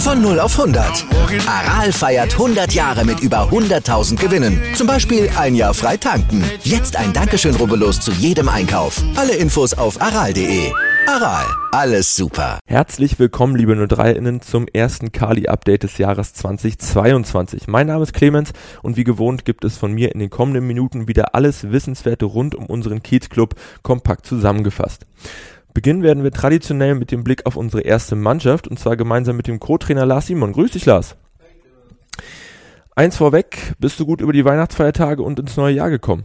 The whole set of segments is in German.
Von 0 auf 100. Aral feiert 100 Jahre mit über 100.000 Gewinnen. Zum Beispiel ein Jahr frei tanken. Jetzt ein Dankeschön, rubbellos zu jedem Einkauf. Alle Infos auf aral.de. Aral, alles super. Herzlich willkommen, liebe 03-Innen, zum ersten Kali-Update des Jahres 2022. Mein Name ist Clemens und wie gewohnt gibt es von mir in den kommenden Minuten wieder alles Wissenswerte rund um unseren Kiezclub kompakt zusammengefasst. Beginnen werden wir traditionell mit dem Blick auf unsere erste Mannschaft und zwar gemeinsam mit dem Co-Trainer Lars Simon. Grüß dich, Lars. Eins vorweg, bist du gut über die Weihnachtsfeiertage und ins neue Jahr gekommen?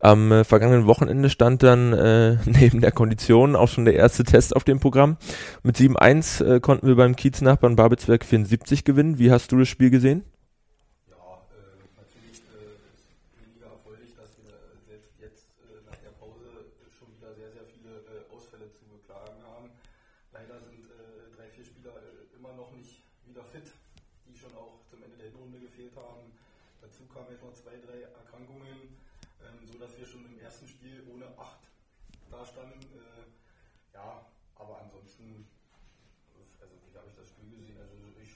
Am äh, vergangenen Wochenende stand dann äh, neben der Kondition auch schon der erste Test auf dem Programm. Mit 7-1 äh, konnten wir beim Kieznachbarn Babelsberg 74 gewinnen. Wie hast du das Spiel gesehen?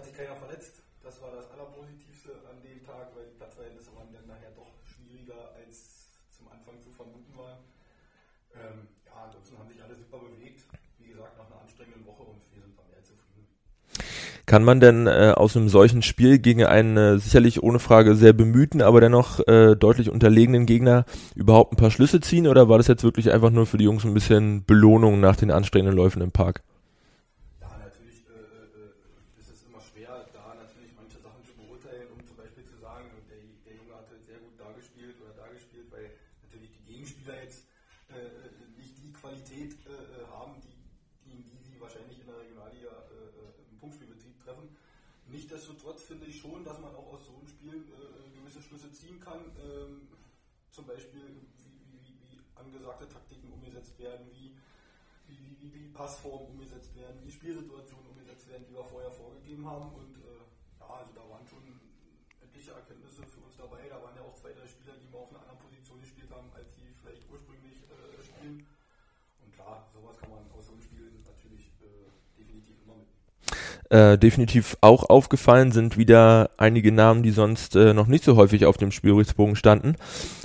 hat sich keiner verletzt. Das war das Allerpositivste an dem Tag, weil die Platzverhältnisse waren dann nachher doch schwieriger als zum Anfang zu vermuten war. Ähm, ja, ansonsten haben sich alle super bewegt. Wie gesagt, nach einer anstrengenden Woche und wir sind dann mehr zufrieden. Kann man denn äh, aus einem solchen Spiel gegen einen äh, sicherlich ohne Frage sehr bemühten, aber dennoch äh, deutlich unterlegenen Gegner überhaupt ein paar Schlüsse ziehen oder war das jetzt wirklich einfach nur für die Jungs ein bisschen Belohnung nach den anstrengenden Läufen im Park? Passformen umgesetzt werden, wie Spielsituationen umgesetzt werden, die wir vorher vorgegeben haben. Und äh, ja, also da waren schon etliche Erkenntnisse für uns dabei. Da waren ja auch zwei, drei Spieler, die mal auf einer anderen Position gespielt haben, als sie vielleicht ursprünglich äh, spielen. Äh, definitiv auch aufgefallen sind wieder einige Namen, die sonst äh, noch nicht so häufig auf dem Spielberichtsbogen standen.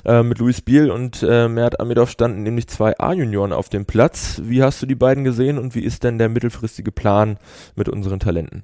Äh, mit Luis Biel und äh, Mert Amidov standen nämlich zwei A-Junioren auf dem Platz. Wie hast du die beiden gesehen und wie ist denn der mittelfristige Plan mit unseren Talenten?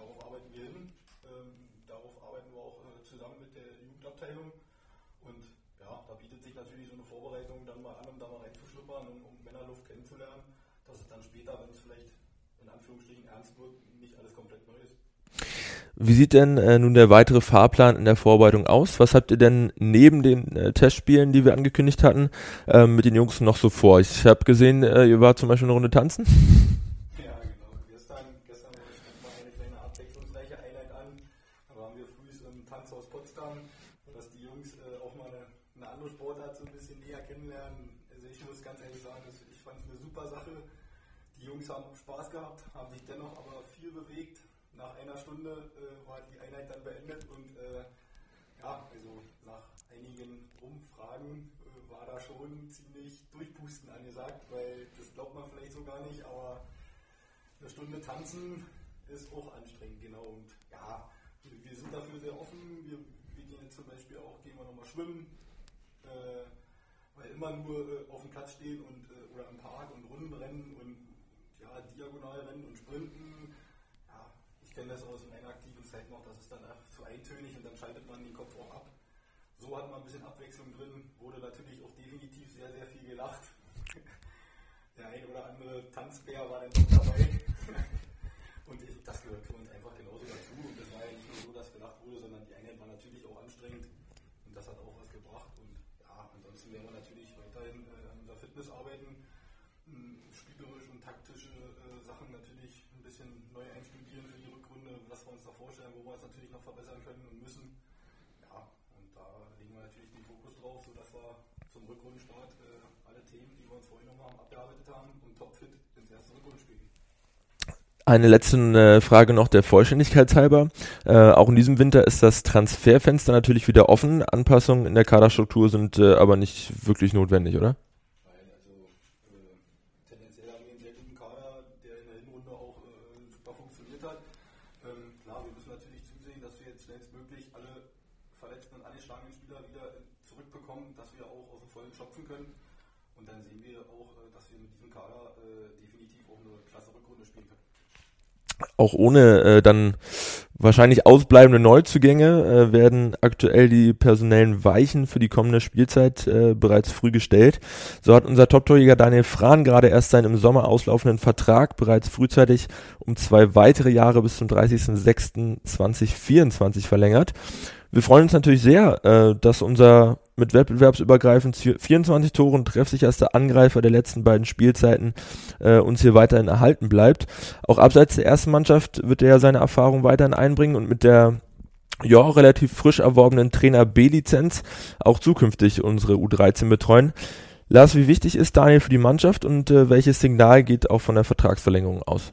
darauf arbeiten wir hin. Ähm, darauf arbeiten wir auch äh, zusammen mit der Jugendabteilung. Und ja, da bietet sich natürlich so eine Vorbereitung dann mal an, um da mal reinzuschnuppern, um, um Männerluft kennenzulernen, dass es dann später, wenn es vielleicht in Anführungsstrichen ernst wird, nicht alles komplett neu ist. Wie sieht denn äh, nun der weitere Fahrplan in der Vorbereitung aus? Was habt ihr denn neben den äh, Testspielen, die wir angekündigt hatten, äh, mit den Jungs noch so vor? Ich habe gesehen, äh, ihr wart zum Beispiel eine Runde tanzen. Stunde tanzen ist auch anstrengend, genau. Und ja, wir sind dafür sehr offen. Wir, wir gehen jetzt zum Beispiel auch, gehen wir nochmal schwimmen, äh, weil immer nur äh, auf dem Platz stehen und äh, oder im Park und Runden rennen und ja, diagonal rennen und sprinten. Ja, ich kenne das aus meiner aktiven Zeit noch, das ist dann zu eintönig und dann schaltet man den Kopf auch ab. So hat man ein bisschen Abwechslung drin, wurde natürlich auch definitiv sehr, sehr viel gelacht. Der ein oder andere Tanzbär war dann doch dabei. Und das gehört für uns einfach genauso dazu. Und das war ja nicht nur so, dass gelacht wurde, sondern die Einheit war natürlich auch anstrengend. Und das hat auch was gebracht. Und ja, ansonsten werden wir natürlich weiterhin äh, an unserer Fitness arbeiten, hm, spielerisch und taktische äh, Sachen natürlich ein bisschen neu einstudieren für die Rückrunde, was wir uns da vorstellen, wo wir uns natürlich noch verbessern können und müssen. Ja, und da legen wir natürlich den Fokus drauf, sodass wir zum Rückrundenstart äh, alle Themen, die wir uns vorgenommen haben, abgearbeitet haben und topfit ins erste Rückrundenspiel gehen. Eine letzte äh, Frage noch der Vollständigkeit halber. Äh, auch in diesem Winter ist das Transferfenster natürlich wieder offen. Anpassungen in der Kaderstruktur sind äh, aber nicht wirklich notwendig, oder? auch ohne äh, dann wahrscheinlich ausbleibende Neuzugänge äh, werden aktuell die personellen Weichen für die kommende Spielzeit äh, bereits früh gestellt. So hat unser Top-Torjäger Daniel Frahn gerade erst seinen im Sommer auslaufenden Vertrag bereits frühzeitig um zwei weitere Jahre bis zum 30.06.2024 verlängert. Wir freuen uns natürlich sehr, äh, dass unser mit wettbewerbsübergreifend 24 Toren treffsicherster Angreifer der letzten beiden Spielzeiten äh, uns hier weiterhin erhalten bleibt. Auch abseits der ersten Mannschaft wird er seine Erfahrung weiterhin einbringen und mit der ja, relativ frisch erworbenen Trainer B-Lizenz auch zukünftig unsere U13 betreuen. Lars, wie wichtig ist Daniel für die Mannschaft und äh, welches Signal geht auch von der Vertragsverlängerung aus?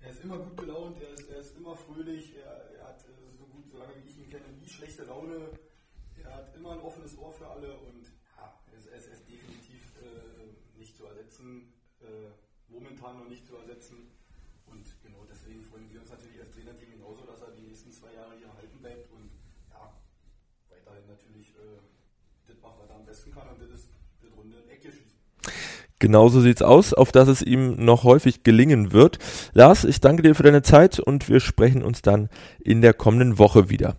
er ist immer gut gelaunt, er ist, er ist immer fröhlich, er, er hat äh, so gut, solange wie ich ihn kenne, nie schlechte Laune. Er hat immer ein offenes Ohr für alle und ja, er ist, er ist, er ist definitiv äh, nicht zu ersetzen, äh, momentan noch nicht zu ersetzen. Und genau deswegen freuen wir uns natürlich als Trainerteam genauso, dass er die nächsten zwei Jahre hier erhalten bleibt und ja, weiterhin natürlich äh, das macht, was er am besten kann und das ist das runde Ecke schießen. Genauso sieht's aus, auf dass es ihm noch häufig gelingen wird. Lars, ich danke dir für deine Zeit und wir sprechen uns dann in der kommenden Woche wieder.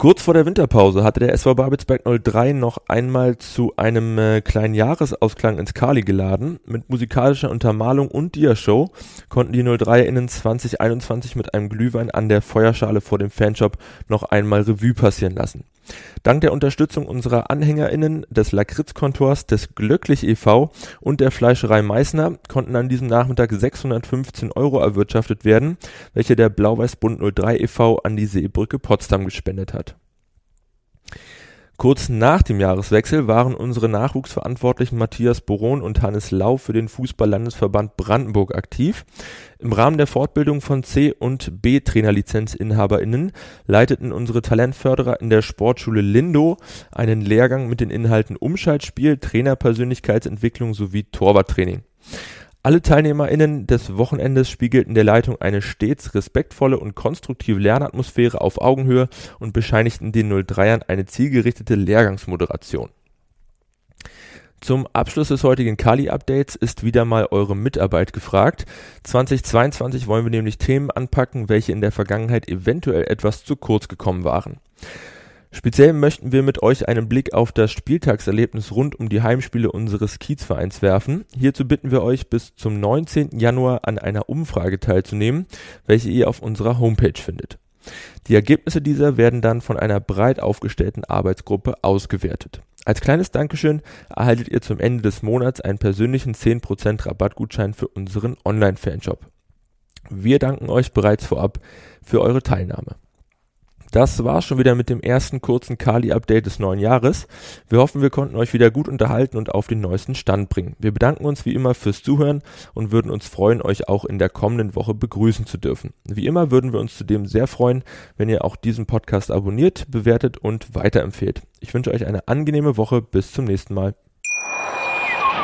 Kurz vor der Winterpause hatte der SV Babelsberg 03 noch einmal zu einem äh, kleinen Jahresausklang ins Kali geladen. Mit musikalischer Untermalung und Dia-Show konnten die 03-Innen 2021 mit einem Glühwein an der Feuerschale vor dem Fanshop noch einmal Revue passieren lassen. Dank der Unterstützung unserer AnhängerInnen, des Lakritz-Kontors, des Glöcklich e.V. und der Fleischerei Meißner konnten an diesem Nachmittag 615 Euro erwirtschaftet werden, welche der Blau-Weiß-Bund 03 e.V. an die Seebrücke Potsdam gespendet hat. Kurz nach dem Jahreswechsel waren unsere Nachwuchsverantwortlichen Matthias Boron und Hannes Lau für den Fußball-Landesverband Brandenburg aktiv. Im Rahmen der Fortbildung von C- und B-Trainerlizenzinhaberinnen leiteten unsere Talentförderer in der Sportschule Lindo einen Lehrgang mit den Inhalten Umschaltspiel, Trainerpersönlichkeitsentwicklung sowie Torwarttraining. Alle TeilnehmerInnen des Wochenendes spiegelten der Leitung eine stets respektvolle und konstruktive Lernatmosphäre auf Augenhöhe und bescheinigten den 03ern eine zielgerichtete Lehrgangsmoderation. Zum Abschluss des heutigen Kali-Updates ist wieder mal eure Mitarbeit gefragt. 2022 wollen wir nämlich Themen anpacken, welche in der Vergangenheit eventuell etwas zu kurz gekommen waren. Speziell möchten wir mit euch einen Blick auf das Spieltagserlebnis rund um die Heimspiele unseres Kiezvereins werfen. Hierzu bitten wir euch bis zum 19. Januar an einer Umfrage teilzunehmen, welche ihr auf unserer Homepage findet. Die Ergebnisse dieser werden dann von einer breit aufgestellten Arbeitsgruppe ausgewertet. Als kleines Dankeschön erhaltet ihr zum Ende des Monats einen persönlichen 10% Rabattgutschein für unseren Online-Fanshop. Wir danken euch bereits vorab für eure Teilnahme. Das war schon wieder mit dem ersten kurzen Kali-Update des neuen Jahres. Wir hoffen, wir konnten euch wieder gut unterhalten und auf den neuesten Stand bringen. Wir bedanken uns wie immer fürs Zuhören und würden uns freuen, euch auch in der kommenden Woche begrüßen zu dürfen. Wie immer würden wir uns zudem sehr freuen, wenn ihr auch diesen Podcast abonniert, bewertet und weiterempfehlt. Ich wünsche euch eine angenehme Woche. Bis zum nächsten Mal.